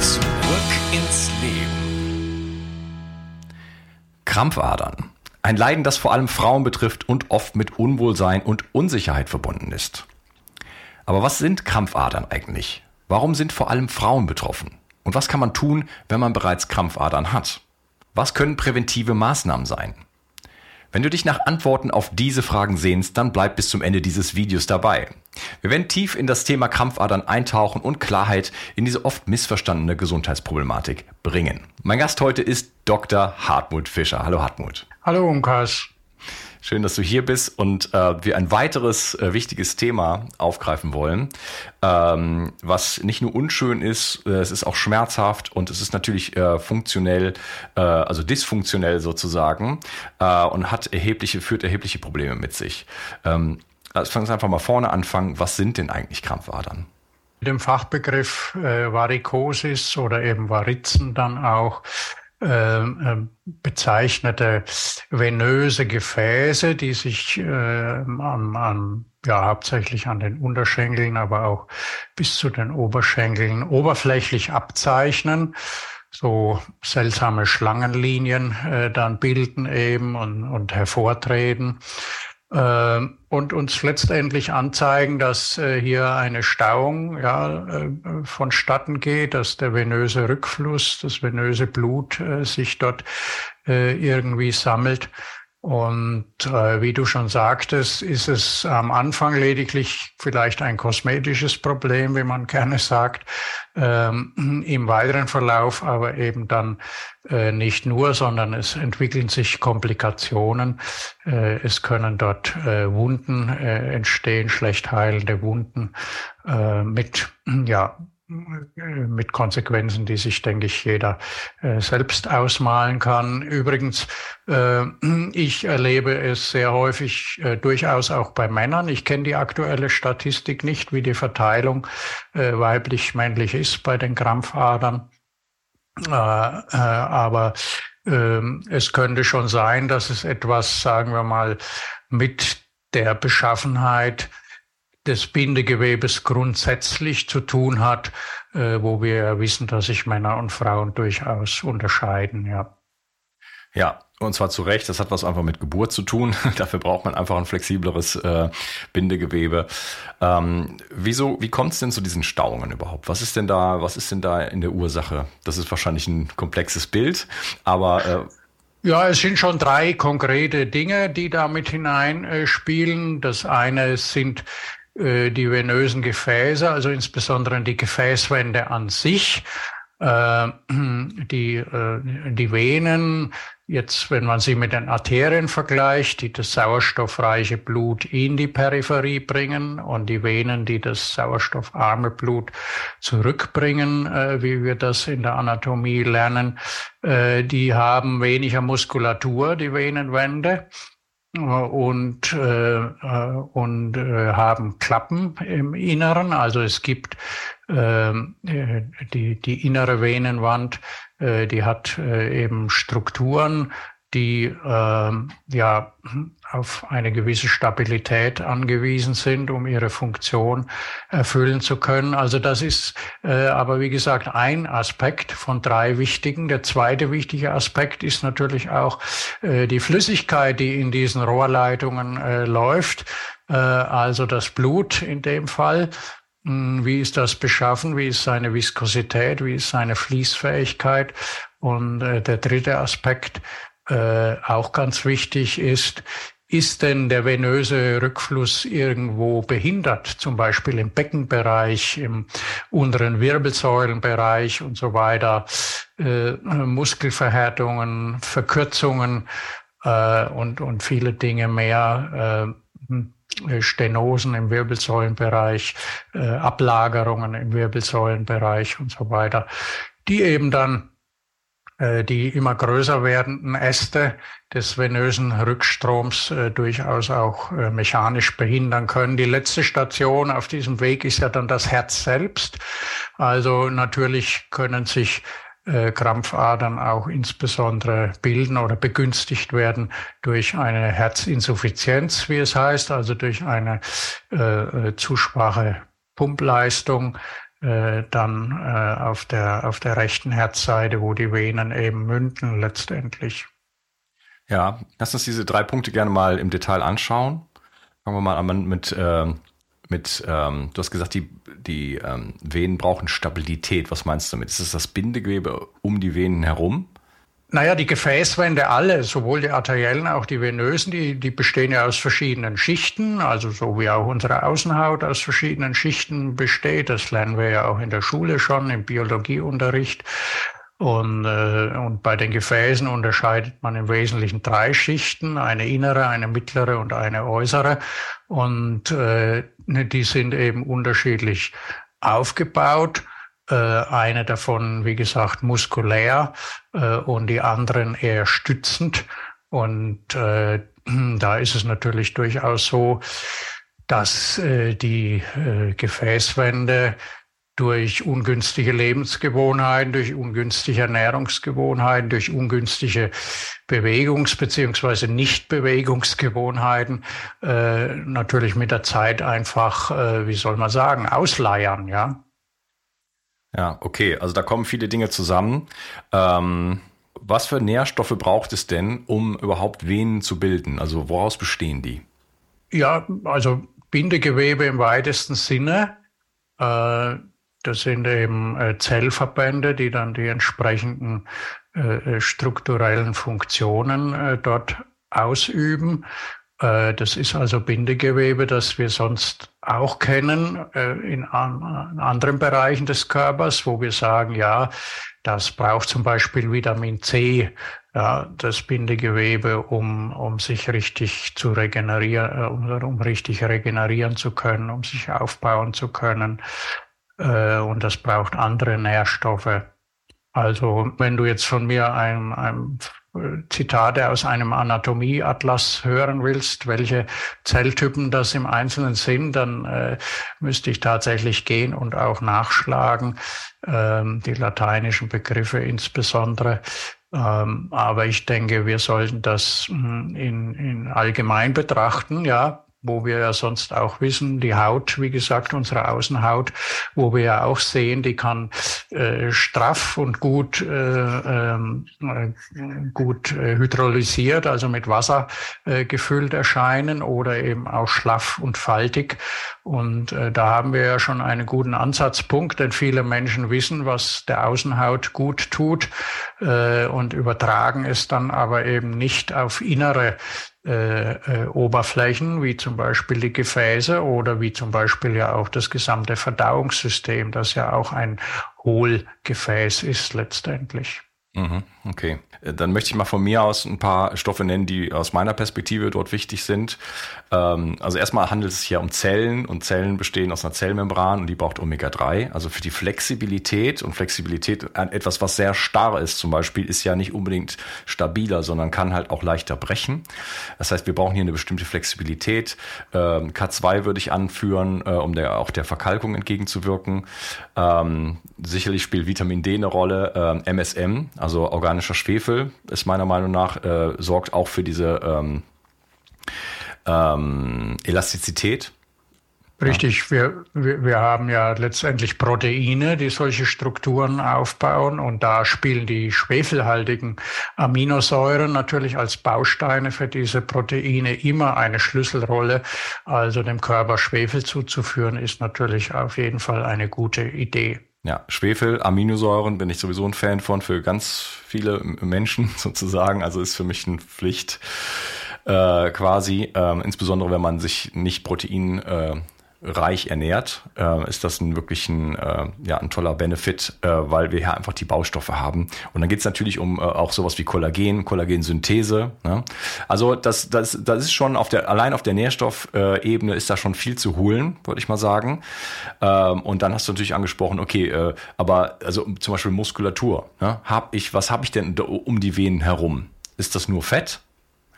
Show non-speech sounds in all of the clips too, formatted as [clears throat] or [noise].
Zurück ins Leben. Krampfadern. Ein Leiden, das vor allem Frauen betrifft und oft mit Unwohlsein und Unsicherheit verbunden ist. Aber was sind Krampfadern eigentlich? Warum sind vor allem Frauen betroffen? Und was kann man tun, wenn man bereits Krampfadern hat? Was können präventive Maßnahmen sein? Wenn du dich nach Antworten auf diese Fragen sehnst, dann bleib bis zum Ende dieses Videos dabei. Wir werden tief in das Thema Krampfadern eintauchen und Klarheit in diese oft missverstandene Gesundheitsproblematik bringen. Mein Gast heute ist Dr. Hartmut Fischer. Hallo Hartmut. Hallo Unkas. Schön, dass du hier bist und äh, wir ein weiteres äh, wichtiges Thema aufgreifen wollen, ähm, was nicht nur unschön ist, äh, es ist auch schmerzhaft und es ist natürlich äh, funktionell, äh, also dysfunktionell sozusagen äh, und hat erhebliche, führt erhebliche Probleme mit sich. Ähm, lass uns einfach mal vorne anfangen. Was sind denn eigentlich Krampfadern? Mit dem Fachbegriff Varikosis oder eben Varizen dann auch bezeichnete venöse Gefäße, die sich äh, an, an, ja, hauptsächlich an den Unterschenkeln, aber auch bis zu den Oberschenkeln oberflächlich abzeichnen so seltsame Schlangenlinien äh, dann bilden eben und, und hervortreten. Ähm, und uns letztendlich anzeigen, dass äh, hier eine Stauung ja, äh, vonstatten geht, dass der venöse Rückfluss, das venöse Blut äh, sich dort irgendwie sammelt und äh, wie du schon sagtest, ist es am Anfang lediglich vielleicht ein kosmetisches Problem, wie man gerne sagt, ähm, im weiteren Verlauf aber eben dann äh, nicht nur, sondern es entwickeln sich Komplikationen. Äh, es können dort äh, Wunden äh, entstehen, schlecht heilende Wunden äh, mit ja, mit Konsequenzen, die sich, denke ich, jeder äh, selbst ausmalen kann. Übrigens, äh, [clears throat] ich erlebe es sehr häufig äh, durchaus auch bei Männern. Ich kenne die aktuelle Statistik nicht, wie die Verteilung äh, weiblich-männlich ist bei den Krampfadern. Äh, äh, aber ähm, es könnte schon sein, dass es etwas, sagen wir mal, mit der Beschaffenheit des Bindegewebes grundsätzlich zu tun hat, äh, wo wir wissen, dass sich Männer und Frauen durchaus unterscheiden, ja. Ja, und zwar zu Recht, das hat was einfach mit Geburt zu tun. [laughs] Dafür braucht man einfach ein flexibleres äh, Bindegewebe. Ähm, wieso, wie kommt es denn zu diesen Stauungen überhaupt? Was ist denn da, was ist denn da in der Ursache? Das ist wahrscheinlich ein komplexes Bild, aber äh, ja, es sind schon drei konkrete Dinge, die da mit hineinspielen. Das eine sind die venösen Gefäße, also insbesondere die Gefäßwände an sich. Äh, [clears throat] die, äh, die Venen Jetzt, wenn man sie mit den Arterien vergleicht, die das sauerstoffreiche Blut in die Peripherie bringen und die Venen, die das sauerstoffarme Blut zurückbringen, äh, wie wir das in der Anatomie lernen, äh, die haben weniger Muskulatur, die Venenwände und, äh, äh, und äh, haben Klappen im Inneren. Also es gibt ähm, äh, die, die innere Venenwand äh, die hat äh, eben Strukturen, die äh, ja auf eine gewisse Stabilität angewiesen sind, um ihre Funktion erfüllen zu können. Also das ist äh, aber wie gesagt ein Aspekt von drei wichtigen. Der zweite wichtige Aspekt ist natürlich auch äh, die Flüssigkeit, die in diesen Rohrleitungen äh, läuft. Äh, also das Blut in dem Fall hm, wie ist das beschaffen? Wie ist seine Viskosität? Wie ist seine Fließfähigkeit? Und äh, der dritte Aspekt, äh, auch ganz wichtig ist, ist denn der venöse Rückfluss irgendwo behindert, zum Beispiel im Beckenbereich, im unteren Wirbelsäulenbereich und so weiter, äh, Muskelverhärtungen, Verkürzungen äh, und, und viele Dinge mehr. Äh, hm, Stenosen im Wirbelsäulenbereich, äh, Ablagerungen im Wirbelsäulenbereich und so weiter, die eben dann die immer größer werdenden Äste des venösen Rückstroms äh, durchaus auch äh, mechanisch behindern können. Die letzte Station auf diesem Weg ist ja dann das Herz selbst. Also natürlich können sich äh, Krampfadern auch insbesondere bilden oder begünstigt werden durch eine Herzinsuffizienz, wie es heißt, also durch eine äh, äh zu schwache Pumpleistung, äh, dann äh, auf, der, auf der rechten Herzseite, wo die Venen eben münden letztendlich. Ja, lass uns diese drei Punkte gerne mal im Detail anschauen. Fangen wir mal an mit äh, mit, ähm, du hast gesagt, die, die ähm, Venen brauchen Stabilität. Was meinst du damit? Ist es das Bindegewebe um die Venen herum? Naja, die Gefäßwände alle, sowohl die arteriellen, auch die venösen, die, die bestehen ja aus verschiedenen Schichten, also so wie auch unsere Außenhaut aus verschiedenen Schichten besteht. Das lernen wir ja auch in der Schule schon, im Biologieunterricht. Und, äh, und bei den Gefäßen unterscheidet man im Wesentlichen drei Schichten, eine innere, eine mittlere und eine äußere. Und äh, die sind eben unterschiedlich aufgebaut. Äh, eine davon, wie gesagt, muskulär äh, und die anderen eher stützend. Und äh, [clears throat] da ist es natürlich durchaus so, dass die Gefäßwände durch ungünstige Lebensgewohnheiten, durch ungünstige Ernährungsgewohnheiten, durch ungünstige Bewegungs- beziehungsweise Nichtbewegungsgewohnheiten äh, natürlich mit der Zeit einfach, äh, wie soll man sagen, ausleiern, ja. Ja, okay, also da kommen viele Dinge zusammen. Ähm, was für Nährstoffe braucht es denn, um überhaupt Venen zu bilden? Also woraus bestehen die? Ja, also Bindegewebe im weitesten Sinne. Äh, das sind eben äh, Zellverbände, die dann die entsprechenden äh, äh, strukturellen Funktionen dort ausüben. Das ist also Bindegewebe, das wir sonst auch kennen in anderen Bereichen des Körpers, wo wir sagen, ja, das braucht zum Beispiel Vitamin C, ja, das Bindegewebe, um, um sich richtig zu regenerieren, um, um richtig regenerieren zu können, um sich aufbauen zu können äh, und das braucht andere Nährstoffe. Also wenn du jetzt von mir ein, ein Zitate aus einem Anatomieatlas hören willst, welche Zelltypen das im Einzelnen sind, dann äh, müsste ich tatsächlich gehen und auch nachschlagen, ähm, die lateinischen Begriffe insbesondere. Ähm, aber ich denke, wir sollten das hm, in, in allgemein betrachten, ja, wo wir ja sonst auch wissen, die Haut, wie gesagt, unsere Außenhaut, wo wir ja auch sehen, die kann äh, straff und gut, äh, ähm, äh, gut äh, hydrolysiert, also mit Wasser äh, gefüllt erscheinen oder eben auch schlaff und faltig. Und äh, da haben wir ja schon einen guten Ansatzpunkt, denn viele Menschen wissen, was der Außenhaut gut tut äh, und übertragen es dann aber eben nicht auf innere äh, äh, Oberflächen, wie zum Beispiel die Gefäße oder wie zum Beispiel ja auch das gesamte Verdauungssystem, das ja auch ein Hohlgefäß ist letztendlich. Mhm, okay. Äh, dann möchte ich mal von mir aus ein paar Stoffe nennen, die aus meiner Perspektive dort wichtig sind. Ähm, also erstmal handelt es sich ja um Zellen und Zellen bestehen aus einer Zellmembran und die braucht Omega-3. Also für die Flexibilität und Flexibilität etwas, was sehr starr ist zum Beispiel, ist ja nicht unbedingt stabiler, sondern kann halt auch leichter brechen. Das heißt, wir brauchen hier eine bestimmte Flexibilität. Ähm, K2 würde ich anführen, äh, um der, auch der Verkalkung entgegenzuwirken. Ähm, sicherlich spielt Vitamin D eine Rolle. MSM, also organischer Schwefel Schwefel ist meiner Meinung nach, äh, sorgt auch für diese ähm, ähm, Elastizität. Richtig, wir, wir, wir haben ja letztendlich Proteine, die solche Strukturen aufbauen und da spielen die schwefelhaltigen Aminosäuren natürlich als Bausteine für diese Proteine immer eine Schlüsselrolle. Also dem Körper Schwefel zuzuführen ist natürlich auf jeden Fall eine gute Idee. Ja, Schwefel, Aminosäuren bin ich sowieso ein Fan von für ganz viele Menschen [laughs] sozusagen. Also ist für mich eine Pflicht äh, quasi, äh, insbesondere wenn man sich nicht Protein äh, reich ernährt, äh, ist das ein wirklich ein, äh, ja, ein toller Benefit, äh, weil wir hier einfach die Baustoffe haben. Und dann geht es natürlich um äh, auch sowas wie Kollagen, Kollagensynthese. Ne? Also das, das, das ist schon auf der, allein auf der Nährstoffebene ist da schon viel zu holen, würde ich mal sagen. Ähm, und dann hast du natürlich angesprochen, okay, äh, aber also zum Beispiel Muskulatur. Ne? Hab ich, was habe ich denn um die Venen herum? Ist das nur Fett?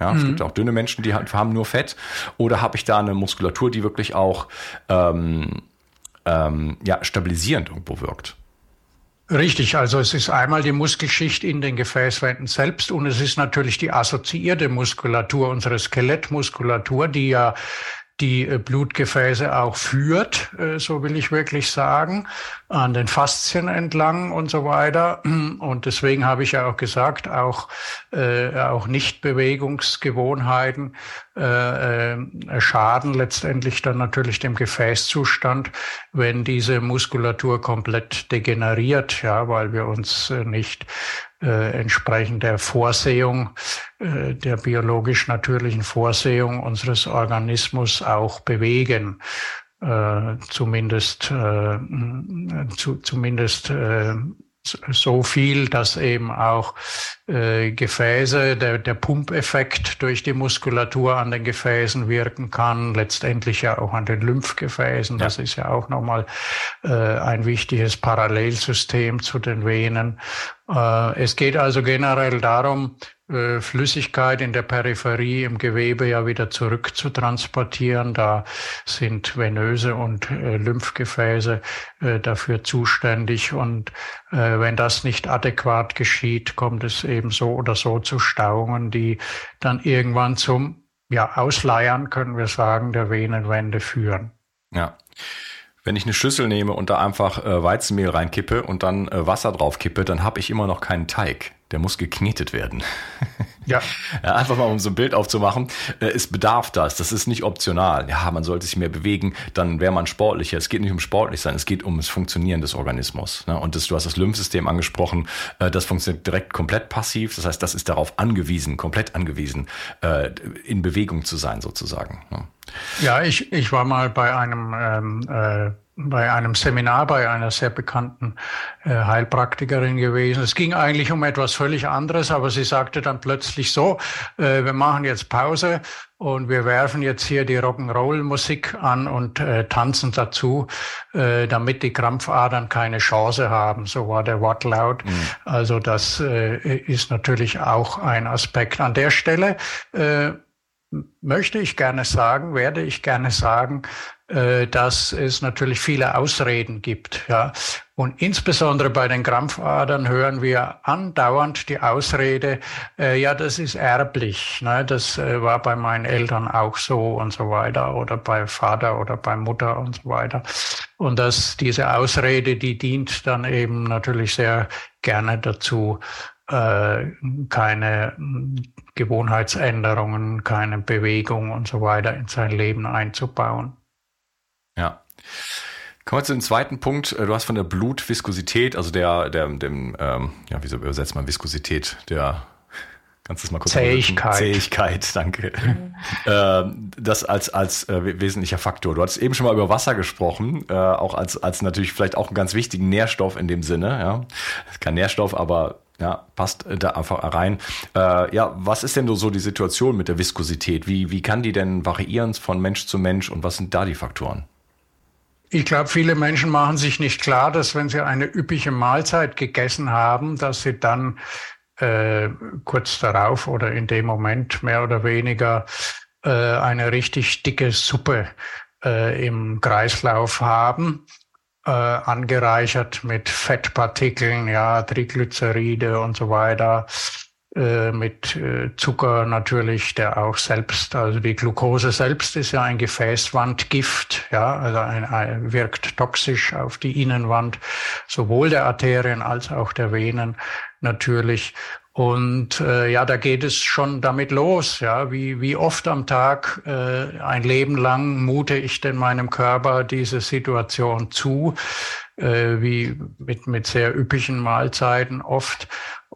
Ja, mhm. es gibt auch dünne Menschen, die haben nur Fett. Oder habe ich da eine Muskulatur, die wirklich auch ähm, ähm, ja, stabilisierend irgendwo wirkt? Richtig, also es ist einmal die Muskelschicht in den Gefäßwänden selbst und es ist natürlich die assoziierte Muskulatur, unsere Skelettmuskulatur, die ja die äh, Blutgefäße auch führt, äh, so will ich wirklich sagen, an den Faszien entlang und so weiter. Und deswegen habe ich ja auch gesagt, auch, äh, auch Nichtbewegungsgewohnheiten äh, äh, schaden letztendlich dann natürlich dem Gefäßzustand, wenn diese Muskulatur komplett degeneriert, ja, weil wir uns nicht äh, entsprechend der Vorsehung, äh, der biologisch natürlichen Vorsehung unseres Organismus auch bewegen. Äh, zumindest, äh, zu, zumindest äh, so viel, dass eben auch äh, Gefäße, der, der Pumpeffekt durch die Muskulatur an den Gefäßen wirken kann, letztendlich ja auch an den Lymphgefäßen. Ja. Das ist ja auch nochmal äh, ein wichtiges Parallelsystem zu den Venen. Äh, es geht also generell darum, äh, Flüssigkeit in der Peripherie im Gewebe ja wieder zurück zu transportieren. Da sind venöse und äh, Lymphgefäße äh, dafür zuständig. Und äh, wenn das nicht adäquat geschieht, kommt es eben so oder so zu Stauungen, die dann irgendwann zum ja, Ausleiern, können wir sagen, der Venenwände führen. Ja. Wenn ich eine Schüssel nehme und da einfach äh, Weizenmehl reinkippe und dann äh, Wasser drauf kippe, dann habe ich immer noch keinen Teig. Der muss geknetet werden. Ja. [laughs] ja. Einfach mal, um so ein Bild aufzumachen. Äh, es bedarf das. Das ist nicht optional. Ja, man sollte sich mehr bewegen, dann wäre man sportlicher. Es geht nicht um sportlich sein, es geht um das Funktionieren des Organismus. Ne? Und das, du hast das Lymphsystem angesprochen. Äh, das funktioniert direkt komplett passiv. Das heißt, das ist darauf angewiesen, komplett angewiesen, äh, in Bewegung zu sein, sozusagen. Ne? Ja, ich, ich war mal bei einem ähm, äh bei einem Seminar bei einer sehr bekannten äh, Heilpraktikerin gewesen. Es ging eigentlich um etwas völlig anderes, aber sie sagte dann plötzlich so, äh, wir machen jetzt Pause und wir werfen jetzt hier die Rock'n'Roll-Musik an und äh, tanzen dazu, äh, damit die Krampfadern keine Chance haben. So war der Wortlaut. Mhm. Also das äh, ist natürlich auch ein Aspekt. An der Stelle äh, möchte ich gerne sagen, werde ich gerne sagen, dass es natürlich viele Ausreden gibt. Ja. Und insbesondere bei den Krampfadern hören wir andauernd die Ausrede, äh, ja, das ist erblich. Ne? Das äh, war bei meinen Eltern auch so und so weiter oder bei Vater oder bei Mutter und so weiter. Und dass diese Ausrede, die dient dann eben natürlich sehr gerne dazu, äh, keine Gewohnheitsänderungen, keine Bewegung und so weiter in sein Leben einzubauen. Ja. Kommen wir zu dem zweiten Punkt. Äh, du hast von der Blutviskosität, also der, der, dem, ähm, ja, wieso übersetzt man Viskosität? Der, kannst du das mal kurz Zähigkeit. Zähigkeit, [laughs] danke. ähm, das als, als äh, wesentlicher Faktor. Du hattest eben schon mal über Wasser gesprochen, äh, auch als, als natürlich vielleicht auch einen ganz wichtigen Nährstoff in dem Sinne, ja. Kein Nährstoff, aber ja, passt da einfach rein. Äh, ja, was ist denn so die Situation mit der Viskosität? Wie, wie kann die denn variieren von Mensch zu Mensch und was sind da die Faktoren? Ich glaube, viele Menschen machen sich nicht klar, dass wenn sie eine üppige Mahlzeit gegessen haben, dass sie dann äh, kurz darauf oder in dem Moment mehr oder weniger äh, eine richtig dicke Suppe äh, im Kreislauf haben, äh, angereichert mit Fettpartikeln, ja, Triglyceride und so weiter. Äh, mit äh, Zucker natürlich, der auch selbst, also die Glucose selbst ist ja ein Gefäßwandgift, ja, also ein, ein, wirkt toxisch auf die Innenwand, sowohl der Arterien als auch der Venen natürlich. Und äh, ja, da geht es schon damit los. Ja, wie wie oft am Tag äh, ein Leben lang mute ich denn meinem Körper diese Situation zu, äh, wie mit mit sehr üppigen Mahlzeiten oft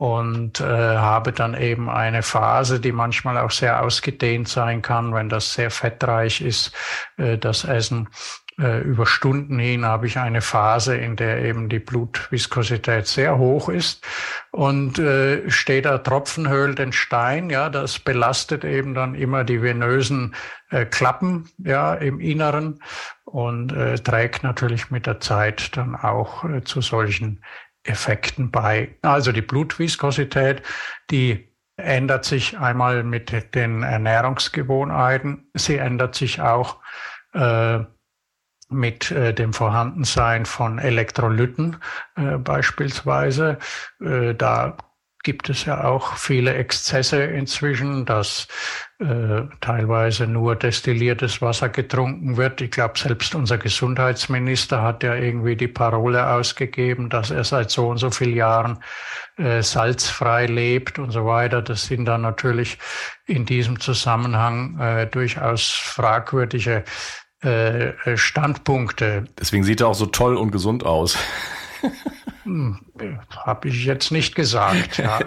und äh, habe dann eben eine Phase, die manchmal auch sehr ausgedehnt sein kann, wenn das sehr fettreich ist, äh, das Essen. Äh, über Stunden hin habe ich eine Phase, in der eben die Blutviskosität sehr hoch ist und äh, steht da Tropfenhöhl den Stein, ja, das belastet eben dann immer die venösen äh, Klappen, ja, im Inneren und äh, trägt natürlich mit der Zeit dann auch äh, zu solchen Effekten bei. Also die Blutviskosität, die ändert sich einmal mit den Ernährungsgewohnheiten. Sie ändert sich auch äh, mit äh, dem Vorhandensein von Elektrolyten äh, beispielsweise. Äh, da gibt es ja auch viele Exzesse inzwischen, dass äh, teilweise nur destilliertes Wasser getrunken wird. Ich glaube, selbst unser Gesundheitsminister hat ja irgendwie die Parole ausgegeben, dass er seit so und so vielen Jahren äh, salzfrei lebt und so weiter. Das sind dann natürlich in diesem Zusammenhang äh, durchaus fragwürdige äh, Standpunkte. Deswegen sieht er auch so toll und gesund aus. [laughs] Hm, Habe ich jetzt nicht gesagt. Ja.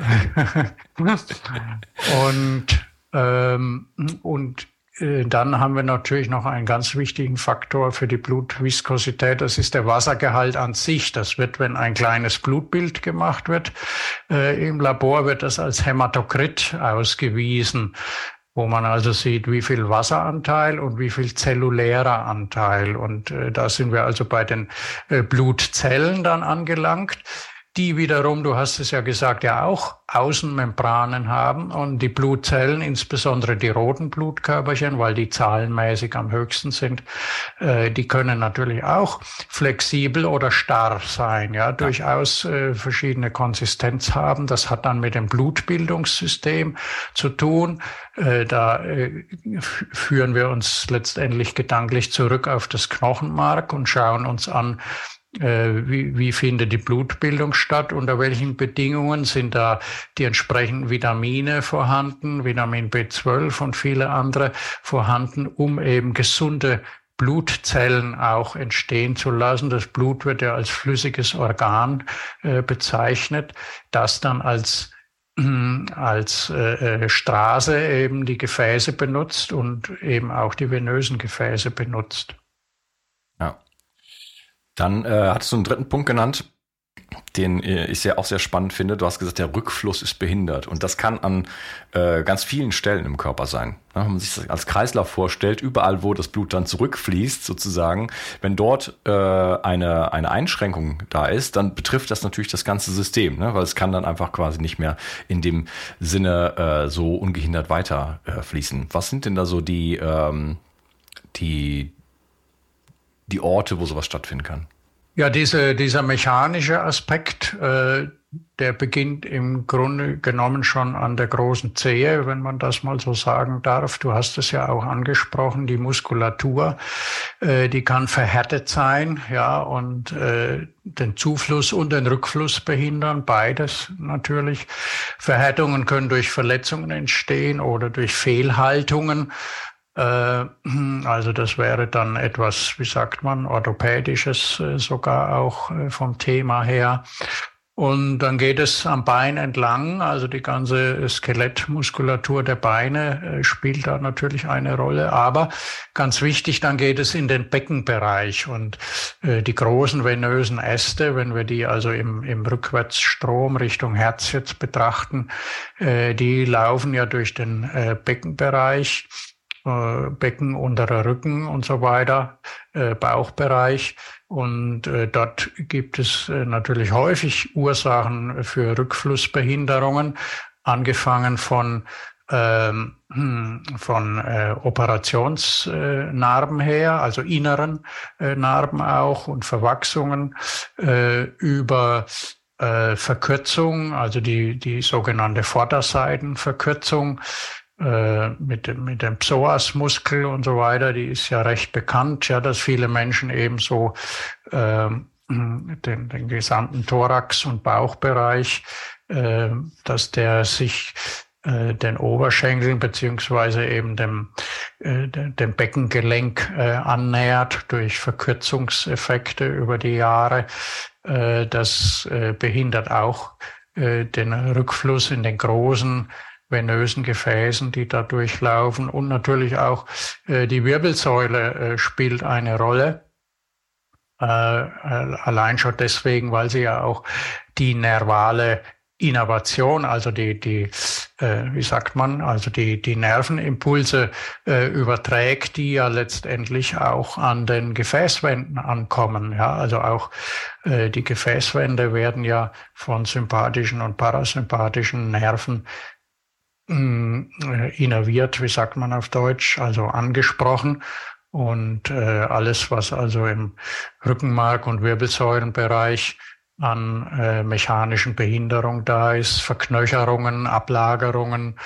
[laughs] und ähm, und äh, dann haben wir natürlich noch einen ganz wichtigen Faktor für die Blutviskosität. Das ist der Wassergehalt an sich. Das wird, wenn ein kleines Blutbild gemacht wird, äh, im Labor wird das als Hämatokrit ausgewiesen wo man also sieht, wie viel Wasseranteil und wie viel zellulärer Anteil. Und äh, da sind wir also bei den äh, Blutzellen dann angelangt die wiederum, du hast es ja gesagt, ja auch Außenmembranen haben und die Blutzellen, insbesondere die roten Blutkörperchen, weil die zahlenmäßig am höchsten sind, äh, die können natürlich auch flexibel oder starr sein, ja, durchaus äh, verschiedene Konsistenz haben. Das hat dann mit dem Blutbildungssystem zu tun. Äh, da äh, führen wir uns letztendlich gedanklich zurück auf das Knochenmark und schauen uns an, wie, wie findet die Blutbildung statt, unter welchen Bedingungen sind da die entsprechenden Vitamine vorhanden, Vitamin B12 und viele andere vorhanden, um eben gesunde Blutzellen auch entstehen zu lassen. Das Blut wird ja als flüssiges Organ äh, bezeichnet, das dann als [clears throat] als äh, äh, Straße eben die Gefäße benutzt und eben auch die venösen Gefäße benutzt. Dann äh, hattest du einen dritten Punkt genannt. den äh, ich sehr, auch sehr spannend finde. Du hast gesagt, der Rückfluss ist behindert. Und das kann an äh, ganz vielen Stellen im Körper sein. Ja, wenn man sich das als Kreislauf vorstellt, überall, wo das Blut dann zurückfließt, sozusagen, wenn dort äh, eine, eine Einschränkung da ist, dann betrifft das natürlich das ganze System, ne? weil es kann dann einfach quasi nicht mehr in dem Sinne äh, so ungehindert weiter äh. Was sind denn da so die, ähm, die, die Orte, wo sowas stattfinden kann? Ja, diese, dieser mechanische Aspekt, äh, der beginnt im Grunde genommen schon an der großen Zehe, wenn man das mal so sagen darf. Du hast es ja auch angesprochen, die Muskulatur, äh, die kann verhärtet sein, ja, und äh, den Zufluss und den Rückfluss behindern, beides natürlich. Verhärtungen können durch Verletzungen entstehen oder durch Fehlhaltungen. Äh, [clears throat] also das wäre dann etwas, wie sagt man, orthopädisches äh, sogar auch äh, vom Thema her. Und dann geht es am Bein entlang, also die ganze Skelettmuskulatur der Beine spielt da natürlich eine Rolle. Aber ganz wichtig, dann geht es in den Beckenbereich und die großen venösen Äste, wenn wir die also im, im Rückwärtsstrom Richtung Herz jetzt betrachten, die laufen ja durch den Beckenbereich äh, Becken, unterer Rücken und so weiter, äh, Bauchbereich. Und äh, dort gibt es natürlich häufig Ursachen für Rückflussbehinderungen, angefangen von ähm, hm, von Operationsnarben her, also inneren Narben auch und Verwachsungen über Verkürzung, also die, die sogenannte Vorderseitenverkürzung, äh, mit dem, mit dem Psoasmuskel und so weiter, die ist ja recht bekannt, ja, dass viele Menschen eben so äh, den, den gesamten Thorax- und Bauchbereich, äh, dass der sich äh, den Oberschenkeln beziehungsweise eben dem, äh, dem Beckengelenk äh, annähert durch Verkürzungseffekte über die Jahre. Äh, das äh, behindert auch äh, den Rückfluss in den großen venösen Gefäßen, die da durchlaufen. Und natürlich auch äh, die Wirbelsäule äh, spielt eine Rolle. Äh, äh, allein schon deswegen, weil sie ja auch die nervale Innovation, also die, die äh, wie sagt man, also die, die Nervenimpulse äh, überträgt, die ja letztendlich auch an den Gefäßwänden ankommen. Ja, also auch äh, die Gefäßwände werden ja von sympathischen und parasympathischen Nerven Mm, äh, innerviert, wie sagt man auf Deutsch, also angesprochen. Und äh, alles, was also im Rückenmark und Wirbelsäulenbereich an äh, mechanischen Behinderung da ist, Verknöcherungen, Ablagerungen,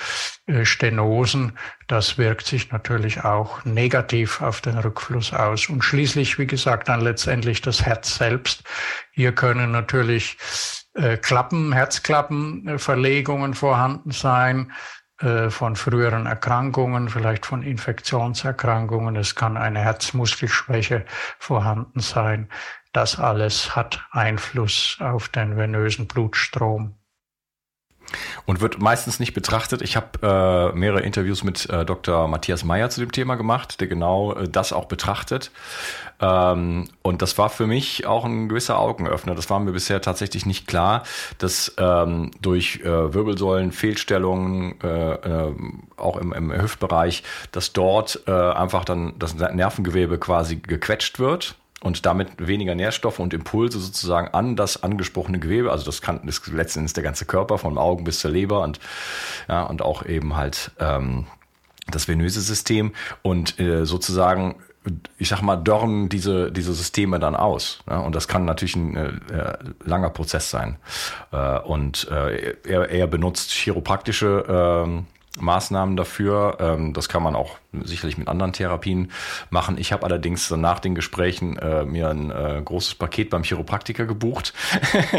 äh, Stenosen, das wirkt sich natürlich auch negativ auf den Rückfluss aus. Und schließlich, wie gesagt, dann letztendlich das Herz selbst. Hier können natürlich äh, Klappen, Herzklappenverlegungen vorhanden sein äh, von früheren Erkrankungen, vielleicht von Infektionserkrankungen. Es kann eine Herzmuskelschwäche vorhanden sein. Das alles hat Einfluss auf den venösen Blutstrom und wird meistens nicht betrachtet. Ich habe äh, mehrere Interviews mit äh, Dr. Matthias Meyer zu dem Thema gemacht, der genau äh, das auch betrachtet. Ähm, und das war für mich auch ein gewisser Augenöffner. Das war mir bisher tatsächlich nicht klar, dass ähm, durch äh, Wirbelsäulen, Fehlstellungen, äh, äh, auch im, im Hüftbereich, dass dort einfach dann das Nervengewebe quasi gequetscht wird und damit weniger Nährstoffe und Impulse sozusagen an das angesprochene Gewebe, also das kann das letztendlich der ganze Körper, vom Augen bis zur Leber und ja und auch eben halt ähm, das venöse System und äh, sozusagen ich sag mal, dörren diese, diese Systeme dann aus. Ne? Und das kann natürlich ein äh, langer Prozess sein. Äh, und äh, er, er benutzt chiropraktische äh, Maßnahmen dafür. Ähm, das kann man auch sicherlich mit anderen Therapien machen. Ich habe allerdings nach den Gesprächen äh, mir ein äh, großes Paket beim Chiropraktiker gebucht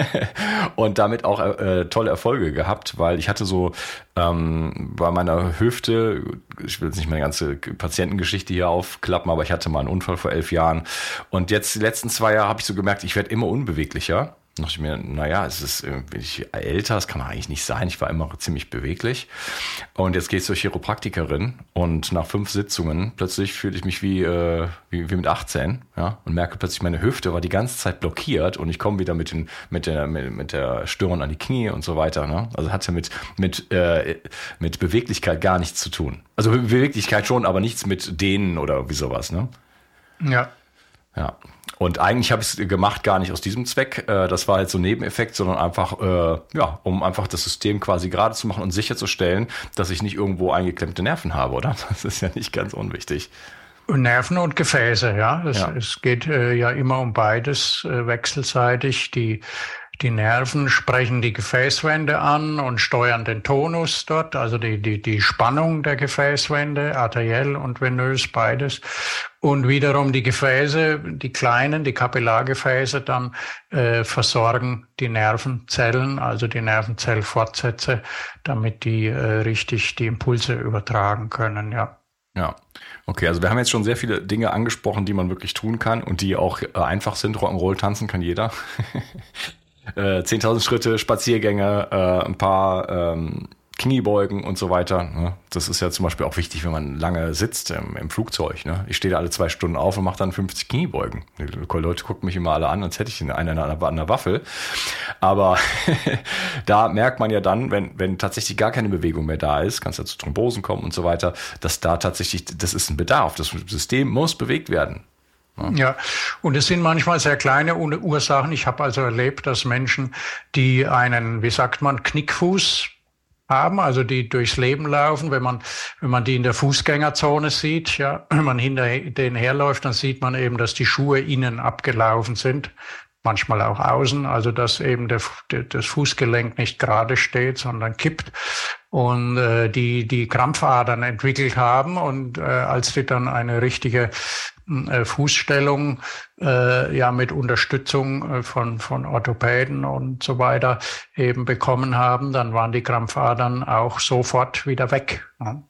[laughs] und damit auch äh, tolle Erfolge gehabt, weil ich hatte so ähm, bei meiner Hüfte, ich will jetzt nicht meine ganze Patientengeschichte hier aufklappen, aber ich hatte mal einen Unfall vor elf Jahren und jetzt die letzten zwei Jahre habe ich so gemerkt, ich werde immer unbeweglicher dachte ich mir, naja, es ist irgendwie älter, das kann eigentlich nicht sein. Ich war immer ziemlich beweglich. Und jetzt gehe ich zur Chiropraktikerin und nach fünf Sitzungen plötzlich fühle ich mich wie, äh, wie, wie mit 18, ja, und merke plötzlich, meine Hüfte war die ganze Zeit blockiert und ich komme wieder mit, den, mit, der, mit, mit der Störung an die Knie und so weiter. Ne? Also hat ja mit, mit, äh, mit Beweglichkeit gar nichts zu tun. Also Beweglichkeit schon, aber nichts mit denen oder wie sowas, ne? Ja. Ja. Und eigentlich habe ich es gemacht gar nicht aus diesem Zweck. Äh, das war jetzt so ein Nebeneffekt, sondern einfach, äh, ja, um einfach das System quasi gerade zu machen und sicherzustellen, dass ich nicht irgendwo eingeklemmte Nerven habe, oder? [laughs] Das ist ja nicht ganz unwichtig. Nerven und Gefäße, ja. Das, ja. Es geht äh, ja immer um beides äh, wechselseitig. Die die Nerven sprechen die Gefäßwände an und steuern den Tonus dort, also die, die, die Spannung der Gefäßwände, arteriell und venös beides. Und wiederum die Gefäße, die kleinen, die Kapillargefäße dann äh, versorgen die Nervenzellen, also die Nervenzellfortsätze, damit die äh, richtig die Impulse übertragen können, ja. Ja, okay, also wir haben jetzt schon sehr viele Dinge angesprochen, die man wirklich tun kann und die auch äh, einfach sind. Rock'n'Roll tanzen kann jeder. [laughs] äh, 10.000 Schritte, Spaziergänge, äh, ein paar ähm, Kniebeugen und so weiter. Ne? Das ist ja zum Beispiel auch wichtig, wenn man lange sitzt im, im Flugzeug. Ne? Ich stehe da alle zwei Stunden auf und mache dann 50 Kniebeugen. Die Leute gucken mich immer alle an, als hätte ich eine an der, an der Waffel. Aber [laughs] da merkt man ja dann, wenn, wenn tatsächlich gar keine Bewegung mehr da ist, kann es ja zu Thrombosen kommen und so weiter, dass da tatsächlich, das ist ein Bedarf. Das System muss bewegt werden. Ja, und es sind manchmal sehr kleine Ursachen. Ich habe also erlebt, dass Menschen, die einen, wie sagt man, Knickfuß haben, also die durchs Leben laufen, wenn man, wenn man die in der Fußgängerzone sieht, ja, [clears throat] wenn man hinter denen herläuft, dann sieht man eben, dass die Schuhe innen abgelaufen sind manchmal auch außen, also dass eben der, das Fußgelenk nicht gerade steht, sondern kippt. Und äh, die die Krampfadern entwickelt haben und äh, als die dann eine richtige Fußstellung äh, ja mit Unterstützung äh, von von Orthopäden und so weiter eben bekommen haben, dann waren die Krampfadern auch sofort wieder weg. Ja.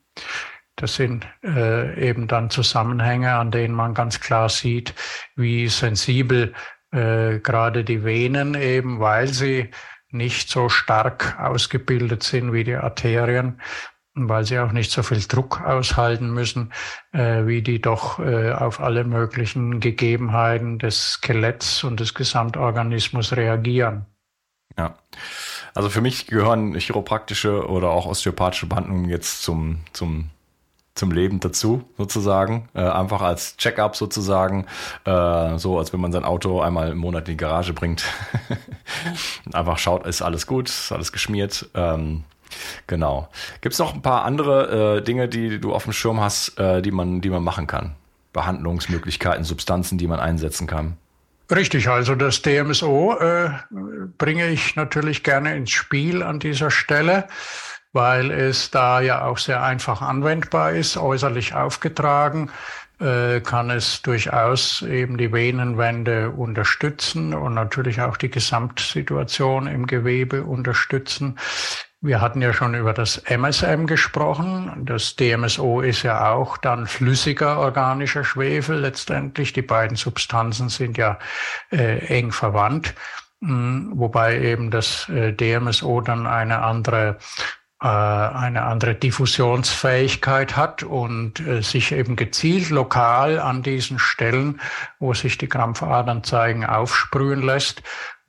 Das sind äh, eben dann Zusammenhänge, an denen man ganz klar sieht, wie sensibel äh, gerade die Venen eben, weil sie nicht so stark ausgebildet sind wie die Arterien, weil sie auch nicht so viel Druck aushalten müssen, äh, wie die doch äh, auf alle möglichen Gegebenheiten des Skeletts und des Gesamtorganismus reagieren. Ja. Also für mich gehören chiropraktische oder auch osteopathische Behandlungen jetzt zum, zum zum Leben dazu, sozusagen. Äh, einfach als Check-up sozusagen. Äh, so, als wenn man sein Auto einmal im Monat in die Garage bringt. [laughs] einfach schaut, ist alles gut, ist alles geschmiert. Ähm, genau. Gibt es noch ein paar andere äh, Dinge, die du auf dem Schirm hast, äh, die, man, die man machen kann? Behandlungsmöglichkeiten, Substanzen, die man einsetzen kann? Richtig, also das DMSO äh, bringe ich natürlich gerne ins Spiel an dieser Stelle weil es da ja auch sehr einfach anwendbar ist, äußerlich aufgetragen äh, kann es durchaus eben die Venenwände unterstützen und natürlich auch die Gesamtsituation im Gewebe unterstützen. Wir hatten ja schon über das MSM gesprochen. Das DMSO ist ja auch dann flüssiger organischer Schwefel letztendlich. Die beiden Substanzen sind ja äh, eng verwandt, hm, wobei eben das äh, DMSO dann eine andere äh, eine andere Diffusionsfähigkeit hat und äh, sich eben gezielt lokal an diesen Stellen, wo sich die Krampfadern zeigen, aufsprühen lässt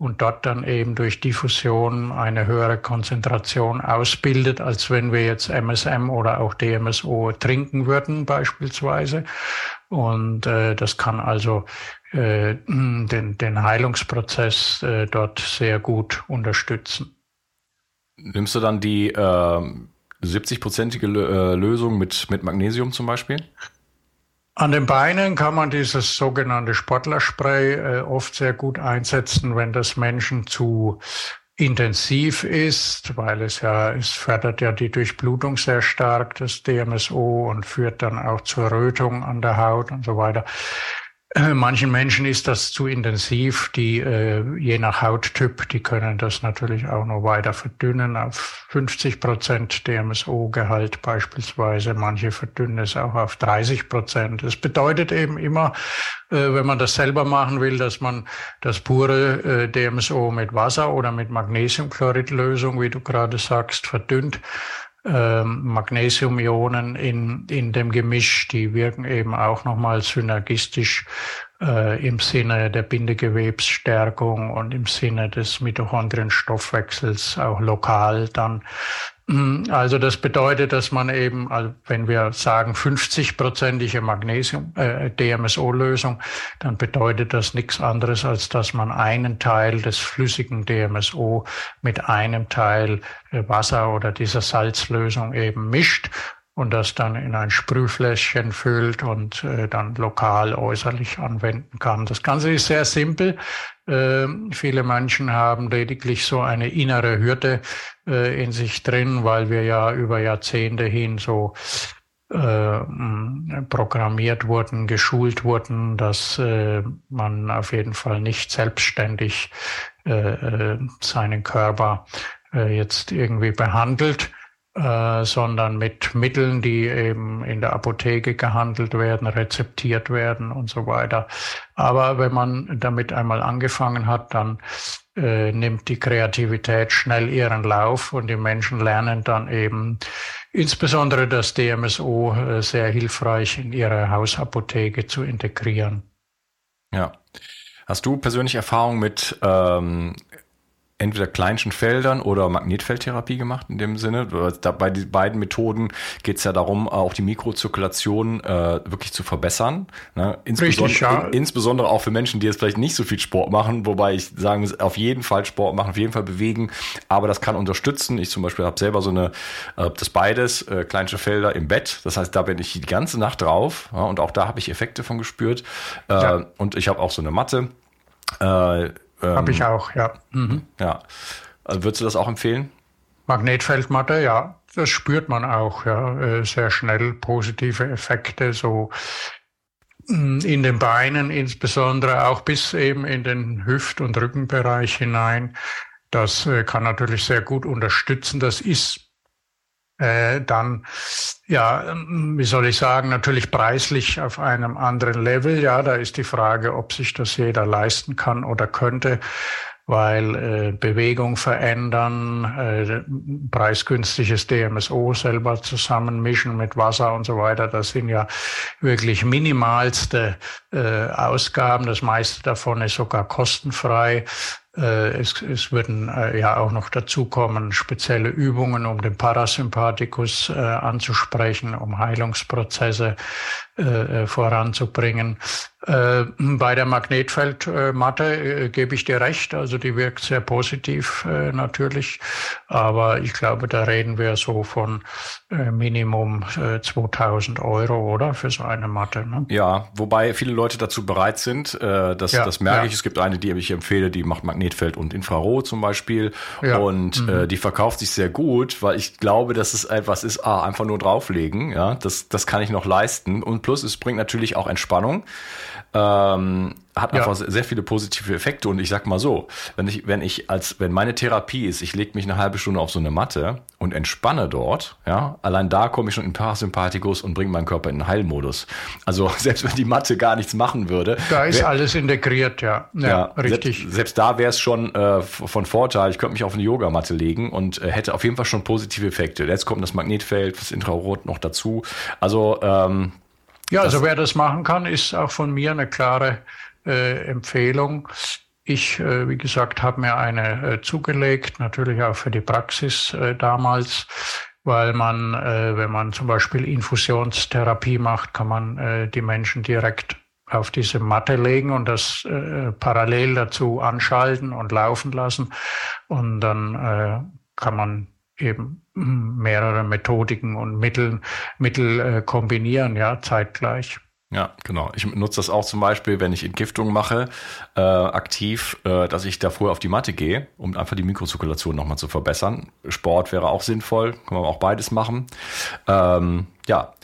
und dort dann eben durch Diffusion eine höhere Konzentration ausbildet, als wenn wir jetzt MSM oder auch DMSO trinken würden beispielsweise. Und äh, das kann also äh, den, den Heilungsprozess äh, dort sehr gut unterstützen. Nimmst du dann die äh, 70-prozentige äh, Lösung mit, mit Magnesium zum Beispiel? An den Beinen kann man dieses sogenannte Sportlerspray äh, oft sehr gut einsetzen, wenn das Menschen zu intensiv ist, weil es ja, es fördert ja die Durchblutung sehr stark, das DMSO, und führt dann auch zur Rötung an der Haut und so weiter. Äh, manchen Menschen ist das zu intensiv, die äh, je nach Hauttyp, die können das natürlich auch noch weiter verdünnen auf 50 Prozent DMSO-Gehalt beispielsweise. Manche verdünnen es auch auf 30 Prozent. Das bedeutet eben immer, äh, wenn man das selber machen will, dass man das pure äh, DMSO mit Wasser oder mit Magnesiumchloridlösung, wie du gerade sagst, verdünnt ähm, Magnesiumionen in, in dem Gemisch, die wirken eben auch nochmal synergistisch äh, im Sinne der Bindegewebsstärkung und im Sinne des Mitochondrienstoffwechsels auch lokal dann. Also das bedeutet, dass man eben, also wenn wir sagen 50-prozentige Magnesium äh, dann bedeutet das nichts anderes, als dass man einen Teil des flüssigen DMSO mit einem Teil äh, Wasser oder dieser Salzlösung eben mischt und das dann in ein Sprühfläschchen füllt und äh, dann lokal äußerlich anwenden kann. Das Ganze ist sehr simpel. Äh, viele Menschen haben lediglich so eine innere Hürde äh, in sich drin, weil wir ja über Jahrzehnte hin so äh, programmiert wurden, geschult wurden, dass äh, man auf jeden Fall nicht selbstständig äh, äh seinen Körper jetzt irgendwie behandelt äh, sondern mit Mitteln, die eben in der Apotheke gehandelt werden, rezeptiert werden und so weiter. Aber wenn man damit einmal angefangen hat, dann äh, nimmt die Kreativität schnell ihren Lauf und die Menschen lernen dann eben insbesondere das DMSO äh, sehr hilfreich in ihre Hausapotheke zu integrieren. Ja. Hast du persönlich Erfahrung mit ähm, entweder kleinschen Feldern oder Magnetfeldtherapie gemacht in dem Sinne. Bei den beiden Methoden geht es ja darum, auch die Mikrozirkulation äh, wirklich zu verbessern. Ne? Insbesondere, Richtig, ja. in, insbesondere auch für Menschen, die jetzt vielleicht nicht so viel Sport machen, wobei ich sagen muss, auf jeden Fall Sport machen, auf jeden Fall bewegen, aber das kann unterstützen. Ich zum Beispiel habe selber so eine, äh, das beides, äh, kleinste Felder im Bett. Das heißt, da bin ich die ganze Nacht drauf ja, und auch da habe ich Effekte von gespürt. Äh, ja. Und ich habe auch so eine Matte. Äh, ähm, Habe ich auch, ja. Mhm. Ja. Also würdest du das auch empfehlen? Magnetfeldmatte, ja. Das spürt man auch, ja. Äh, sehr schnell positive Effekte, so mm, in den Beinen insbesondere, auch bis eben in den Hüft- und Rückenbereich hinein. Das äh, kann natürlich sehr gut unterstützen. Das ist dann, ja, wie soll ich sagen, natürlich preislich auf einem anderen Level. Ja, da ist die Frage, ob sich das jeder leisten kann oder könnte weil äh, Bewegung verändern, äh, preisgünstiges DMSO selber zusammenmischen mit Wasser und so weiter, das sind ja wirklich minimalste äh, Ausgaben. Das meiste davon ist sogar kostenfrei. Äh, es, es würden äh, ja auch noch dazukommen spezielle Übungen, um den Parasympathikus äh, anzusprechen, um Heilungsprozesse voranzubringen. Äh, bei der Magnetfeldmatte äh, gebe ich dir recht, also die wirkt sehr positiv äh, natürlich, aber ich glaube, da reden wir so von Minimum 2000 Euro, oder für so eine Matte. Ne? Ja, wobei viele Leute dazu bereit sind, das, ja, das merke ja. ich. Es gibt eine, die ich empfehle, die macht Magnetfeld und Infrarot zum Beispiel ja. und mhm. die verkauft sich sehr gut, weil ich glaube, dass es etwas ist, ah, einfach nur drauflegen, ja, das, das kann ich noch leisten und plus es bringt natürlich auch Entspannung. Ähm, hat einfach ja. sehr viele positive Effekte und ich sag mal so, wenn ich, wenn ich als, wenn meine Therapie ist, ich lege mich eine halbe Stunde auf so eine Matte und entspanne dort, ja, allein da komme ich schon in Parasympathikus und bringe meinen Körper in den Heilmodus. Also [laughs] selbst wenn die Matte gar nichts machen würde. Da ist wär, alles integriert, ja. Ja, ja richtig. Selbst, selbst da wäre es schon äh, von Vorteil. Ich könnte mich auf eine Yogamatte legen und äh, hätte auf jeden Fall schon positive Effekte. Jetzt kommt das Magnetfeld, das Infrarot noch dazu. Also ähm, ja, also wer das machen kann, ist auch von mir eine klare äh, Empfehlung. Ich, äh, wie gesagt, habe mir eine äh, zugelegt, natürlich auch für die Praxis äh, damals, weil man, äh, wenn man zum Beispiel Infusionstherapie macht, kann man äh, die Menschen direkt auf diese Matte legen und das äh, parallel dazu anschalten und laufen lassen. Und dann äh, kann man eben mehrere Methodiken und Mittel, Mittel äh, kombinieren, ja, zeitgleich. Ja, genau. Ich nutze das auch zum Beispiel, wenn ich Entgiftung mache, äh, aktiv, äh, dass ich davor auf die Matte gehe, um einfach die Mikrozirkulation nochmal zu verbessern. Sport wäre auch sinnvoll, kann man auch beides machen. Ähm, ja,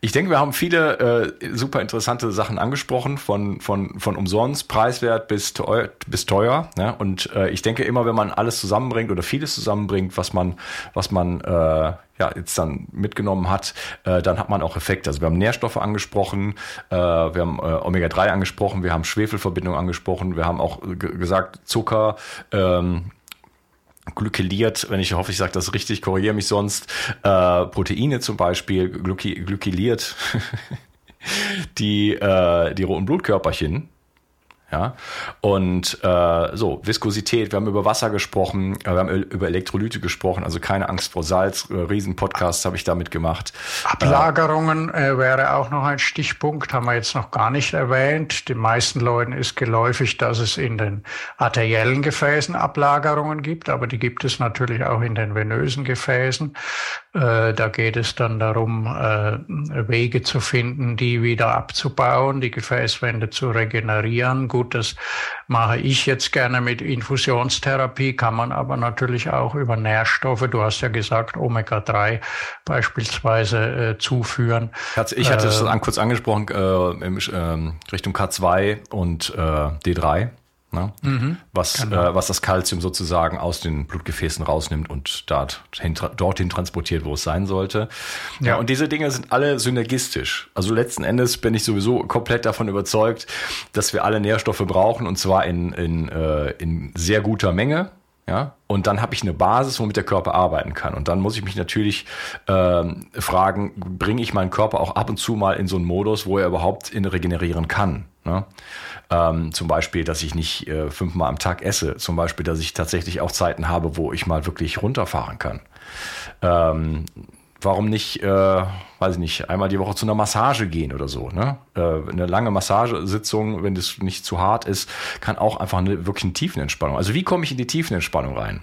ich denke, wir haben viele äh, super interessante Sachen angesprochen, von, von, von umsonst, preiswert bis teuer. Bis teuer ne? Und äh, ich denke immer, wenn man alles zusammenbringt oder vieles zusammenbringt, was man, was man äh, ja, jetzt dann mitgenommen hat, äh, dann hat man auch Effekte. Also wir haben Nährstoffe angesprochen, äh, wir haben äh, Omega-3 angesprochen, wir haben Schwefelverbindung angesprochen, wir haben auch gesagt Zucker, ähm, glykeliert, wenn ich hoffe, ich sage das richtig, korrigiere mich sonst, äh, Proteine zum Beispiel, glyki, glykeliert, [laughs] die, äh, die roten Blutkörperchen, ja, und äh, so, Viskosität, wir haben über Wasser gesprochen, äh, wir haben über Elektrolyte gesprochen, also keine Angst vor Salz, äh, Riesenpodcasts habe ich damit gemacht. Ablagerungen äh, wäre auch noch ein Stichpunkt, haben wir jetzt noch gar nicht erwähnt. Den meisten Leuten ist geläufig, dass es in den arteriellen Gefäßen Ablagerungen gibt, aber die gibt es natürlich auch in den venösen Gefäßen. Äh, da geht es dann darum, äh, Wege zu finden, die wieder abzubauen, die Gefäßwände zu regenerieren Gut, das mache ich jetzt gerne mit Infusionstherapie, kann man aber natürlich auch über Nährstoffe, du hast ja gesagt, Omega-3 beispielsweise äh, zuführen. Ich hatte es äh, kurz angesprochen, äh, in ähm, Richtung K2 und äh, D3 ne? mhm, was, genau. äh, was das Kalzium sozusagen aus den Blutgefäßen rausnimmt und dort, dorthin transportiert, wo es sein sollte. Ja. ja, und diese Dinge sind alle synergistisch. Also letzten Endes bin ich sowieso komplett davon überzeugt, dass wir alle Nährstoffe brauchen und zwar in, in, äh, in sehr guter Menge. Ja, und dann habe ich eine Basis, womit der Körper arbeiten kann. Und dann muss ich mich natürlich ähm, fragen, bringe ich meinen Körper auch ab und zu mal in so einen Modus, wo er überhaupt in regenerieren kann. Ne? Ähm, zum Beispiel, dass ich nicht äh, fünfmal am Tag esse. Zum Beispiel, dass ich tatsächlich auch Zeiten habe, wo ich mal wirklich runterfahren kann. Ähm, warum nicht, äh, weiß ich nicht, einmal die Woche zu einer Massage gehen oder so. Ne? Äh, eine lange Massagesitzung, wenn das nicht zu hart ist, kann auch einfach eine wirklich eine Tiefenentspannung. Also wie komme ich in die Tiefenentspannung rein?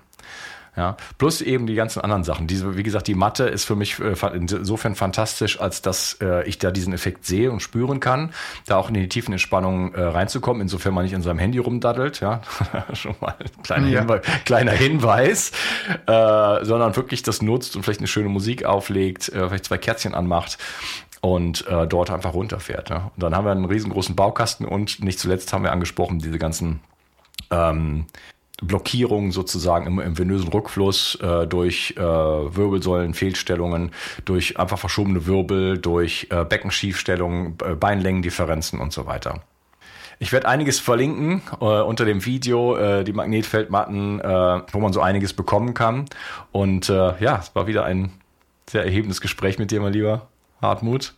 Ja, plus eben die ganzen anderen Sachen. Diese, wie gesagt, die Matte ist für mich äh, insofern fantastisch, als dass äh, ich da diesen Effekt sehe und spüren kann, da auch in die tiefen Entspannung äh, reinzukommen, insofern man nicht in seinem Handy rumdaddelt, ja, [laughs] schon mal ein kleiner, ja. Hinweis, kleiner Hinweis, äh, sondern wirklich das nutzt und vielleicht eine schöne Musik auflegt, äh, vielleicht zwei Kerzchen anmacht und äh, dort einfach runterfährt. Ja. Und dann haben wir einen riesengroßen Baukasten und nicht zuletzt haben wir angesprochen, diese ganzen ähm, Blockierungen sozusagen im, im venösen Rückfluss äh, durch äh, Wirbelsäulenfehlstellungen, durch einfach verschobene Wirbel, durch äh, Beckenschiefstellungen, Beinlängendifferenzen und so weiter. Ich werde einiges verlinken äh, unter dem Video, äh, die Magnetfeldmatten, äh, wo man so einiges bekommen kann. Und äh, ja, es war wieder ein sehr erhebendes Gespräch mit dir, mein lieber Hartmut.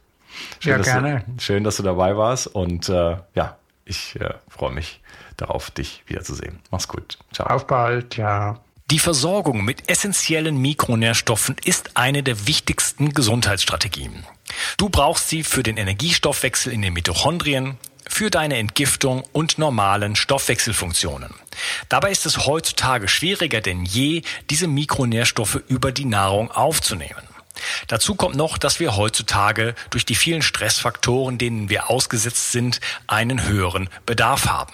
Schön, ja, gerne. Du, schön, dass du dabei warst. Und äh, ja, ich äh, freue mich darauf, dich wiederzusehen. Mach's gut. Ciao. Auf bald, ja. Die Versorgung mit essentiellen Mikronährstoffen ist eine der wichtigsten Gesundheitsstrategien. Du brauchst sie für den Energiestoffwechsel in den Mitochondrien, für deine Entgiftung und normalen Stoffwechselfunktionen. Dabei ist es heutzutage schwieriger denn je, diese Mikronährstoffe über die Nahrung aufzunehmen. Dazu kommt noch, dass wir heutzutage durch die vielen Stressfaktoren, denen wir ausgesetzt sind, einen höheren Bedarf haben.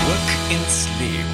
Zurück ins Leben.